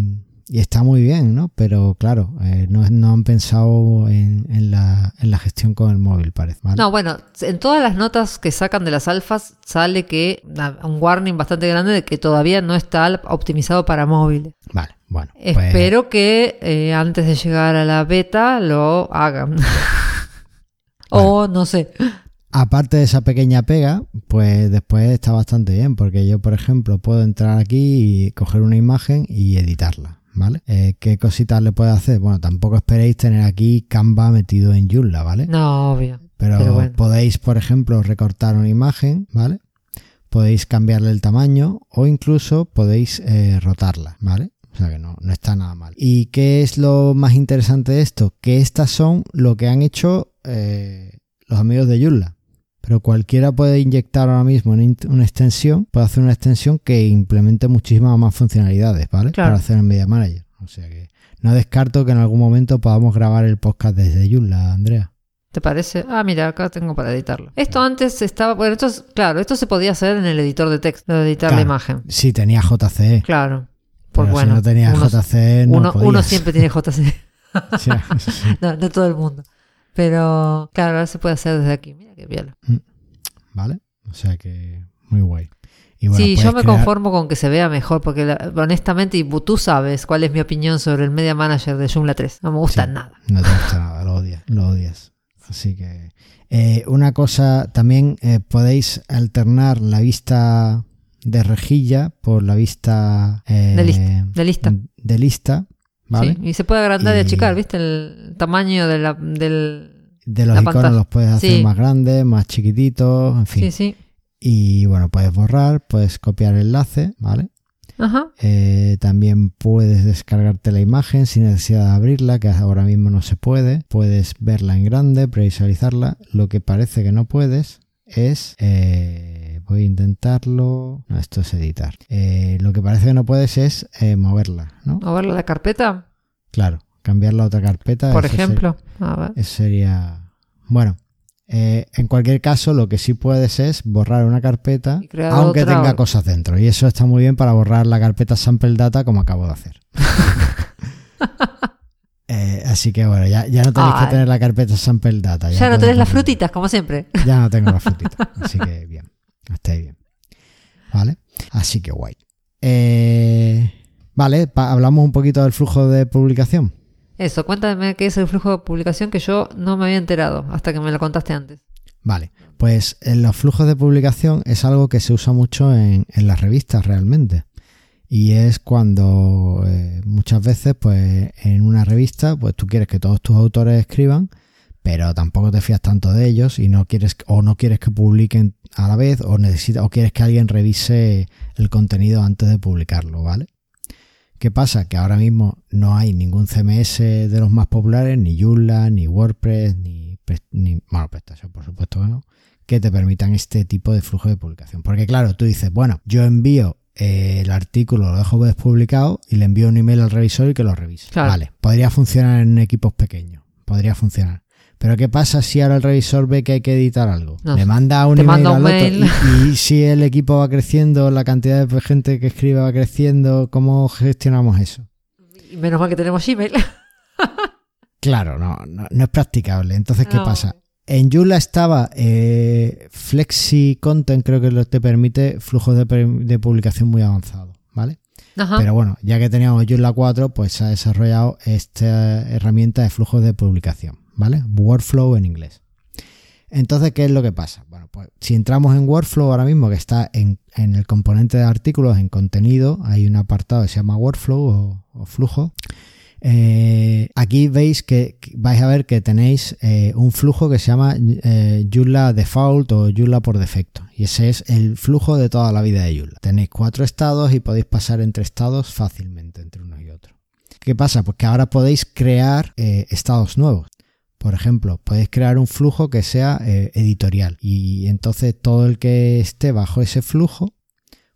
y está muy bien, ¿no? Pero claro, eh, no, no han pensado en, en la, en la gestión con el móvil, parece. ¿vale? No, bueno, en todas las notas que sacan de las alfas sale que un warning bastante grande de que todavía no está optimizado para móviles. Vale, bueno. pues- Espero que eh, antes de llegar a la beta lo hagan. o no sé. Aparte de esa pequeña pega, pues después está bastante bien, porque yo, por ejemplo, puedo entrar aquí y coger una imagen y editarla, ¿vale? Eh, ¿Qué cositas le puedo hacer? Bueno, tampoco esperéis tener aquí Canva metido en Joomla, ¿vale? No, obvio. Pero, pero bueno. podéis, por ejemplo, recortar una imagen, ¿vale? Podéis cambiarle el tamaño o incluso podéis eh, rotarla, ¿vale? O sea que no, no está nada mal. ¿Y qué es lo más interesante de esto? Que estas son lo que han hecho eh, los amigos de Joomla. Pero cualquiera puede inyectar ahora mismo una, extensión, puede hacer una extensión que implemente muchísimas más funcionalidades, ¿vale? Claro. Para hacer el Media Manager. O sea que no descarto que en algún momento podamos grabar el podcast desde Joomla, Andrea. ¿Te parece? Ah, mira, acá tengo para editarlo. Esto antes estaba, bueno, esto es- claro, esto se podía hacer en el editor de texto, de editar la imagen. Sí, tenía JCE. Claro. Por Pero bueno, si no tenías uno, JCE, no uno, uno siempre tiene JC. Sí, sí, sí. no, no todo el mundo. Pero, claro, ahora se puede hacer desde aquí. Mira qué viola. ¿Vale? O sea que muy guay. Y bueno, sí, yo me crear- conformo con que se vea mejor, porque la- honestamente, y tú sabes cuál es mi opinión sobre el Media Manager de Joomla 3. No me gusta Sí. nada. No te gusta nada, lo odias, lo odias. Así que eh, una cosa, también eh, podéis alternar la vista de rejilla por la vista eh, de lista. de lista, ¿vale? Sí, y se puede agrandar y, Y- achicar, ¿viste? El tamaño de la, del... De los La iconos pantalla. los puedes hacer Sí. más grandes, más chiquititos, en fin. Sí, sí. Y bueno, puedes borrar, puedes copiar el enlace, ¿vale? Ajá. Eh, también puedes descargarte la imagen sin necesidad de abrirla, que ahora mismo no se puede. Puedes verla en grande, previsualizarla. Lo que parece que no puedes es... eh, voy a intentarlo... No, esto es editar. Eh, lo que parece que no puedes es eh, moverla, ¿no? Moverle la carpeta, Claro, cambiarla a otra carpeta. por ser- ejemplo. A ver. eso sería... Bueno, eh, en cualquier caso, lo que sí puedes es borrar una carpeta, aunque otra. tenga cosas dentro. Y eso está muy bien para borrar la carpeta sample data, como acabo de hacer. Eh, así que bueno, ya, ya no tenéis Ay. que tener la carpeta sample data. Ya no podéis tenés las frutitas, como siempre. Ya no tengo las frutitas. Así que bien, está bien. Vale, así que guay. Eh, vale, hablamos un poquito del flujo de publicación. Eso, cuéntame qué es el flujo de publicación que yo no me había enterado hasta que me lo contaste antes. Vale, pues en los flujos de publicación es algo que se usa mucho en, en las revistas realmente. Y es cuando eh, muchas veces, pues en una revista, pues tú quieres que todos tus autores escriban, pero tampoco te fías tanto de ellos y no quieres o no quieres que publiquen a la vez o necesita o quieres que alguien revise el contenido antes de publicarlo, ¿vale? ¿Qué pasa? Que ahora mismo no hay ningún CMS de los más populares, ni Joomla, ni WordPress, ni, Pres- ni bueno, PrestaShop, por supuesto que no, que te permitan este tipo de flujo de publicación. Porque claro, tú dices, bueno, yo envío eh, el artículo, lo dejo despublicado y le envío un email al revisor y que lo revise. Claro. Vale, podría funcionar en equipos pequeños, podría funcionar. Pero ¿qué pasa si ahora el revisor ve que hay que editar algo? No Le manda un email al otro mail. y, y si el equipo va creciendo, la cantidad de gente que escribe va creciendo, ¿cómo gestionamos eso? Y menos mal que tenemos Gmail. Claro, no, no, no es practicable. Entonces, ¿qué pasa? En Joomla estaba eh, Flexi Content, creo que lo te permite flujos de, publicación muy avanzados, ¿vale? Ajá. Pero bueno, ya que teníamos Joomla 4, pues se ha desarrollado esta herramienta de flujos de publicación, ¿vale? Workflow en inglés. Entonces, ¿qué es lo que pasa? Bueno, pues si entramos en Workflow ahora mismo, que está en, el componente de artículos, en contenido, hay un apartado que se llama Workflow o, flujo. Eh, aquí veis que vais a ver que tenéis eh, un flujo que se llama eh, Default o Joomla por defecto. Y ese es el flujo de toda la vida de Joomla. Tenéis cuatro estados y podéis pasar entre estados fácilmente entre uno y otro. ¿Qué pasa? Pues que ahora podéis crear eh, estados nuevos. Por ejemplo, podéis crear un flujo que sea eh, editorial y entonces todo el que esté bajo ese flujo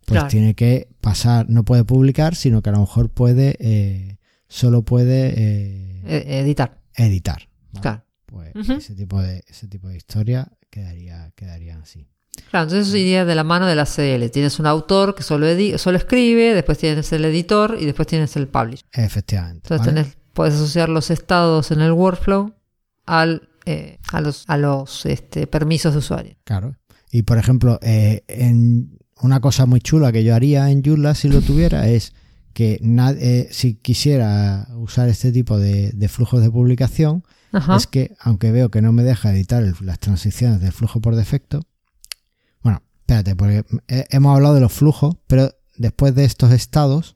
pues Claro. tiene que pasar, no puede publicar, sino que a lo mejor puede eh, solo puede eh, E- editar. editar. ¿vale? Claro. Pues ese tipo de ese tipo de historia quedaría quedarían así. Claro, entonces eso iría de la mano de la CL. Tienes un autor que solo, solo escribe, después tienes el editor y después tienes el publisher. Efectivamente. Entonces ¿vale? tenés, puedes asociar los estados en el workflow al, eh, a los, a los este, permisos de usuario. Claro. Y por ejemplo, eh, en una cosa muy chula que yo haría en Joomla si lo tuviera es que eh, si quisiera usar este tipo de, de flujos de publicación, Ajá. es que aunque veo que no me deja editar el- las transiciones del flujo por defecto, bueno, espérate, porque he- hemos hablado de los flujos, pero después de estos estados,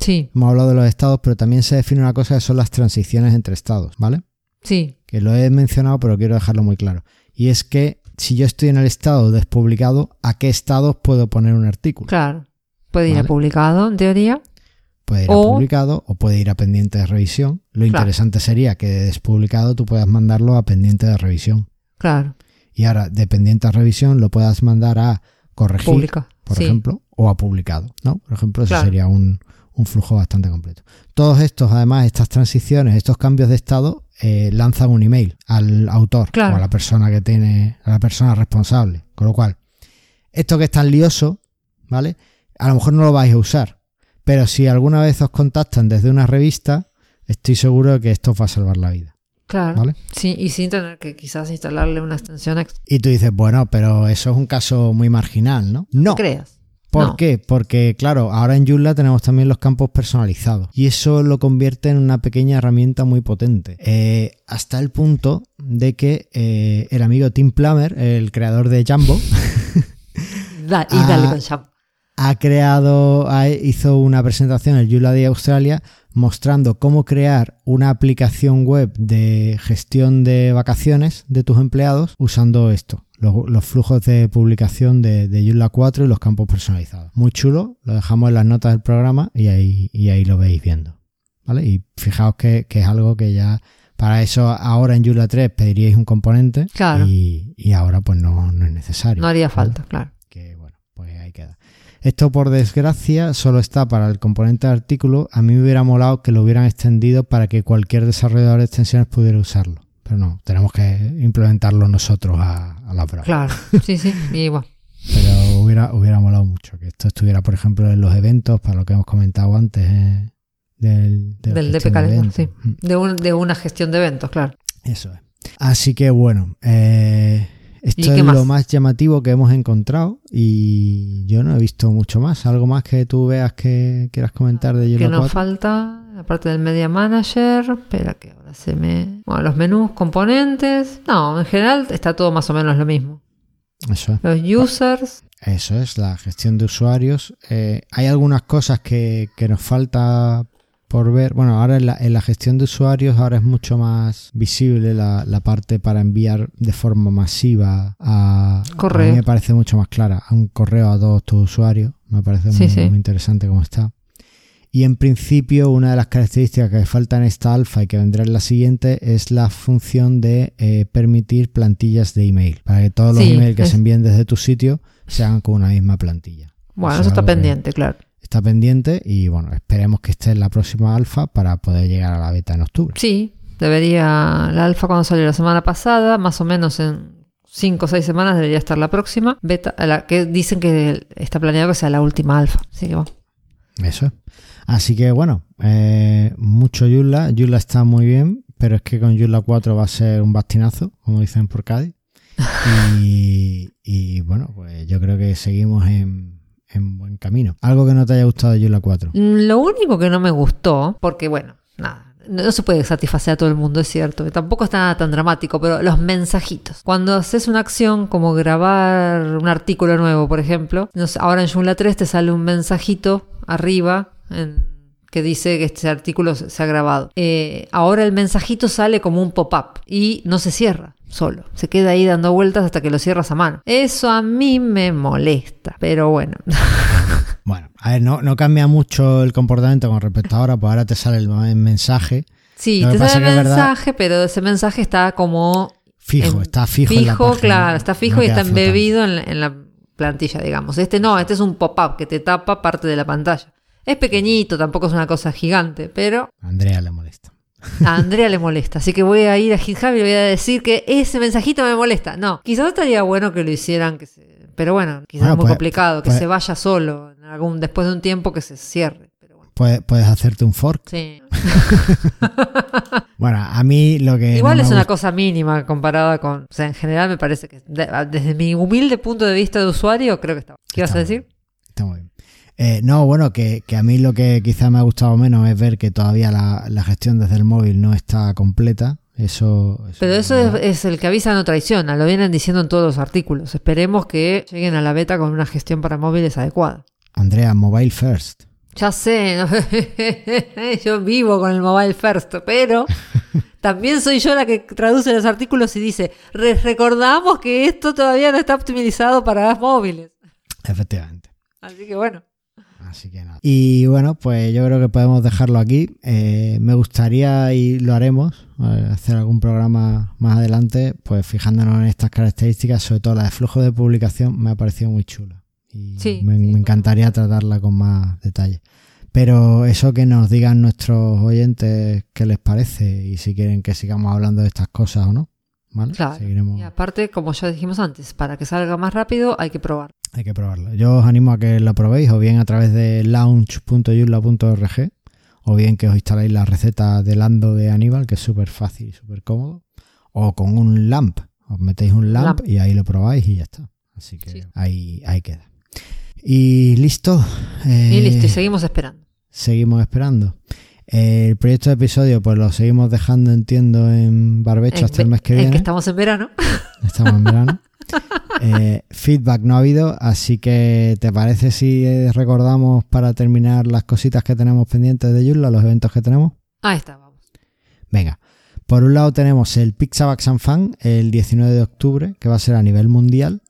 Sí, hemos hablado de los estados, pero también se define una cosa que son las transiciones entre estados, ¿vale? sí, que lo he mencionado, pero quiero dejarlo muy claro. Y es que si yo estoy en el estado despublicado, ¿a qué estados puedo poner un artículo? claro. Puede ir a publicado, en teoría. Puede ir a publicado o puede ir a pendiente de revisión. Lo Claro. interesante sería que de despublicado tú puedas mandarlo a pendiente de revisión. Claro, Y ahora de pendiente de revisión lo puedas mandar a corregir, pública. por sí. ejemplo, o a publicado. ¿no? Por ejemplo, eso Claro. sería un, un flujo bastante completo. Todos estos, además, estas transiciones, estos cambios de estado, eh, lanzan un email al autor Claro. o a la persona que tiene, a la persona responsable. Con lo cual, esto que es tan lioso, ¿vale? A lo mejor no lo vais a usar. Pero si alguna vez os contactan desde una revista, estoy seguro de que esto os va a salvar la vida. Claro. ¿Vale? Sí, y sin tener que quizás instalarle una extensión extra. Y tú dices, bueno, pero eso es un caso muy marginal, ¿no? No. creas. ¿Por No. qué? Porque, claro, ahora en Joomla tenemos también los campos personalizados y eso lo convierte en una pequeña herramienta muy potente. Eh, hasta el punto de que eh, el amigo Tim Plummer, el creador de Jumbo, Da- y dale con Jam. ha creado, ha- hizo una presentación en Joomla de Australia mostrando cómo crear una aplicación web de gestión de vacaciones de tus empleados usando esto, los, los flujos de publicación de, de Joomla 4 y los campos personalizados. Muy chulo, lo dejamos en las notas del programa y ahí, y ahí lo veis viendo. ¿Vale? Y fijaos que, que es algo que ya, para eso ahora en Joomla 3 pediríais un componente Claro. y, y ahora pues no, no es necesario. No haría ¿vale? falta, claro. que bueno, pues ahí queda. Esto por desgracia solo está para el componente de artículo. A mí me hubiera molado que lo hubieran extendido para que cualquier desarrollador de extensiones pudiera usarlo. Pero no, tenemos que implementarlo nosotros a, a la prueba. Claro. Sí, sí. Y bueno. Pero hubiera, hubiera molado mucho que esto estuviera, por ejemplo, en los eventos, para lo que hemos comentado antes eh, del, de Del gestión DP de sí. De, un- de una gestión de eventos, claro. Eso es. Así que bueno, eh, esto ¿Y qué es más? lo más llamativo que hemos encontrado y yo no he visto mucho más. ¿Algo más que tú veas que quieras comentar de que Joomla nos 4? falta, aparte del Media Manager, espera que ahora se me... Bueno, los menús, componentes. No, en general está todo más o menos lo mismo. Eso es. Los users, Eso es, la gestión de usuarios. Eh, hay algunas cosas que, que nos falta por ver. Bueno, ahora en la, en la gestión de usuarios ahora es mucho más visible la, la parte para enviar de forma masiva a... Correo. A mí me parece mucho más clara. A un correo a todos tus usuarios. Me parece Sí, muy, sí. muy interesante cómo está. Y en principio, una de las características que falta en esta alfa y que vendrá en la siguiente es la función de eh, permitir plantillas de email. Para que todos los Sí, emails que es- se envíen desde tu sitio se hagan con una misma plantilla. bueno, Eso eso es está que pendiente, claro. Está pendiente y bueno, esperemos que esté en la próxima alfa para poder llegar a la beta en octubre. Sí, debería, la alfa cuando salió la semana pasada, más o menos en 5 o 6 semanas debería estar la próxima. Beta, la que dicen que está planeado que sea la última alfa. Así que bueno. Eso es. Así que bueno, eh, mucho Joomla. Joomla está muy bien, pero es que con Joomla 4 va a ser un bastinazo, como dicen por Cádiz. Y, y, bueno, pues yo creo que seguimos en, en buen camino. Algo que no te haya gustado de Joomla 4. Mm, Lo único que no me gustó, porque bueno, nada, no se puede satisfacer a todo el mundo, es cierto, tampoco está nada tan dramático, pero los mensajitos. Cuando haces una acción como grabar un artículo nuevo, por ejemplo, ahora en Joomla 3 te sale un mensajito arriba en- que dice que este artículo se ha grabado. Eh, ahora el mensajito sale como un pop-up y no se cierra solo. Se queda ahí dando vueltas hasta que lo cierras a mano. Eso a mí me molesta, pero bueno. Bueno, a ver, no, no cambia mucho el comportamiento con respecto a ahora, pues ahora te sale el mensaje Sí, te sale el verdad- mensaje, pero ese mensaje está como fijo, en- está fijo, en la página, claro, está fijo no y está embebido en la, en la plantilla, digamos. Este no, este es un pop-up que te tapa parte de la pantalla. Es pequeñito, tampoco es una cosa gigante, pero A Andrea le molesta. a Andrea le molesta. Así que voy a ir a GitHub y le voy a decir que ese mensajito me molesta. No, quizás estaría bueno que lo hicieran, que se... pero bueno, quizás Bueno, es muy complicado, que se vaya solo, en algún, después de un tiempo que se cierre. Pero bueno, Puedes, puedes hacerte un fork. sí. Bueno, a mí lo que. Igual no es una cosa mínima comparada con. O sea, en general me parece que. de- desde mi humilde punto de vista de usuario, creo que está. ¿Qué ibas a decir? Está muy bien. Eh, no, bueno, que, que a mí lo que quizá me ha gustado menos es ver que todavía la, la gestión desde el móvil no está completa. Eso. Pero eso es, el que avisa no traiciona, lo vienen diciendo en todos los artículos. Esperemos que lleguen a la beta con una gestión para móviles adecuada. Andrea, mobile first. Ya sé, ¿no? yo vivo con el mobile first, pero también soy yo la que traduce los artículos y dice, "Re- recordamos que esto todavía no está optimizado para móviles. Efectivamente. Así que bueno. Así que nada. Y bueno, pues yo creo que podemos dejarlo aquí. Eh, me gustaría, y lo haremos, eh, hacer algún programa más adelante, pues fijándonos en estas características, sobre todo la de flujo de publicación, me ha parecido muy chula. Y Sí, me, sí, me encantaría tratarla con más detalle. Pero eso que nos digan nuestros oyentes qué les parece y si quieren que sigamos hablando de estas cosas o no. ¿Vale? Claro. Seguiremos. Y aparte, como ya dijimos antes, para que salga más rápido hay que probar. Hay que probarlo. Yo os animo a que la probéis o bien a través de launch.yula.org o bien que os instaléis la receta de Lando de Aníbal, que es súper fácil y súper cómodo, o con un LAMP. Os metéis un LAMP, LAMP. y ahí lo probáis y ya está. Así que Sí. ahí, ahí queda. Y listo. Eh, Y listo, y seguimos esperando. seguimos esperando. Eh, el proyecto de episodio, pues lo seguimos dejando, entiendo, en barbecho En hasta el mes que en viene. que estamos en verano. Estamos en verano. Eh, feedback no ha habido, así que ¿te parece si eh, recordamos para terminar las cositas que tenemos pendientes de Joomla, los eventos que tenemos? Ahí está, vamos. Venga, por un lado tenemos el Pixabax and Fan el 19 de octubre, que va a ser a nivel mundial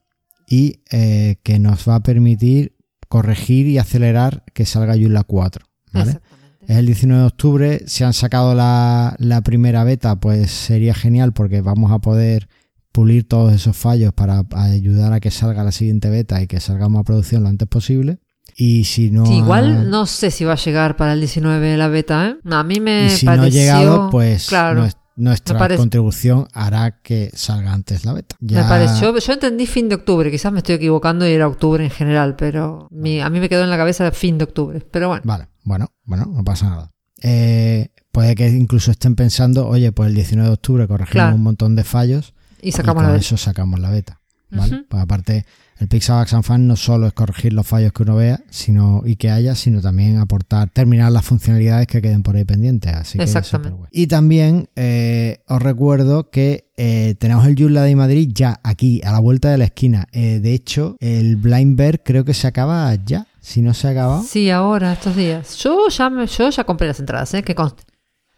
y eh, que nos va a permitir corregir y acelerar que salga Joomla 4. ¿vale? Es el 19 de octubre. Si han sacado la, la primera beta, pues sería genial porque vamos a poder pulir todos esos fallos para ayudar a que salga la siguiente beta y que salgamos a producción lo antes posible. Y si no. Sí, ha- igual no sé si va a llegar para el 19 la beta, ¿eh? A mí me y si pareció... no ha llegado, pues Claro, nuestra parece- contribución hará que salga antes la beta. Ya- me pareció... Yo entendí fin de octubre, quizás me estoy equivocando y era octubre en general, pero mi- a mí me quedó en la cabeza fin de octubre. Pero bueno, Vale, bueno, bueno, no pasa nada. Eh, puede que incluso estén pensando, oye, pues el 19 de octubre corregimos Claro. un montón de fallos y sacamos y la con beta. eso sacamos la beta. ¿vale? Pues aparte, el and Fan no solo es corregir los fallos que uno vea sino y que haya, sino también aportar, terminar las funcionalidades que queden por ahí pendientes. Así que Exactamente. Y también eh, os recuerdo que eh, tenemos el Joomla de Madrid ya aquí, a la vuelta de la esquina. Eh, de hecho, el Blind Bear creo que se acaba ya. Si no se ha acabado, Sí, ahora, estos días. Yo ya, me- yo ya compré las entradas, ¿eh? Que conste.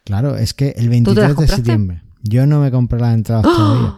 claro, es que el te 23 las de septiembre. Yo no me compré las entradas todavía.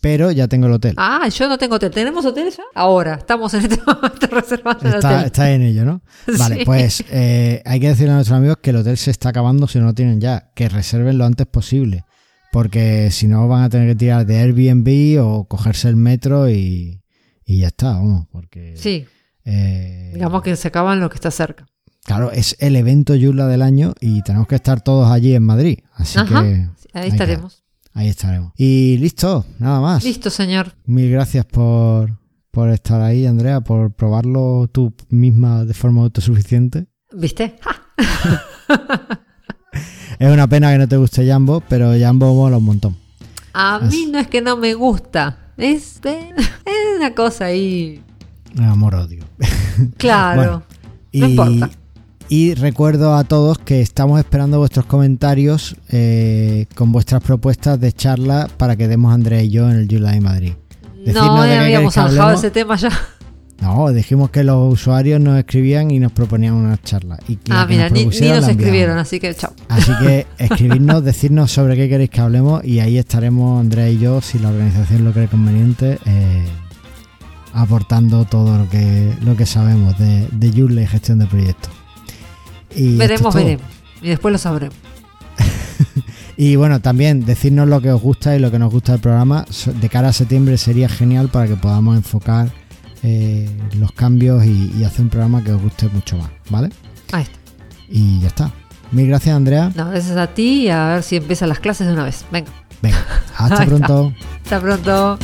Pero ya tengo el hotel. Ah, yo no tengo hotel. ¿Tenemos hotel ya? Ahora, estamos en este momento reservando el Está, hotel. está en ello, ¿no? Vale, Sí. pues eh, hay que decirle a nuestros amigos que el hotel se está acabando si no lo tienen ya, que reserven lo antes posible, porque si no van a tener que tirar de Airbnb o cogerse el metro y, y ya está, vamos, porque... Sí, eh, digamos que se acaban lo que está cerca. Claro, es el evento Yula del año y tenemos que estar todos allí en Madrid, así Ajá, que ahí estaremos. Ahí estaremos. Y listo, nada más. Listo, señor. Mil gracias por, por estar ahí, Andrea, por probarlo tú misma de forma autosuficiente. ¿Viste? Es una pena que no te guste Jambo, pero Jambo mola un montón. A mí no es que no me gusta. Es, es una cosa ahí. Amor-odio. Claro. Y, No importa. Y recuerdo a todos que estamos esperando vuestros comentarios eh, con vuestras propuestas de charla para que demos Andrea y yo en el de Madrid. Decirnos no, de eh, habíamos zanjado ese tema ya. No, dijimos que los usuarios nos escribían y nos proponían una charla. Y Ah, mira, ni, ni nos escribieron, así que chao. Así que escribirnos, decirnos sobre qué queréis que hablemos y ahí estaremos Andrea y yo, si la organización lo cree conveniente, eh, aportando todo lo que, lo que sabemos de, de Joomla y gestión de proyectos. Y veremos, veremos. Y después lo sabremos. Y bueno, también decirnos lo que os gusta y lo que nos gusta del programa. De cara a septiembre sería genial para que podamos enfocar eh, los cambios y, y hacer un programa que os guste mucho más, ¿vale? Ahí está. Y ya está. Mil gracias, Andrea. No, gracias a ti y a ver si empiezan las clases de una vez. Venga. Venga, hasta pronto. Hasta pronto.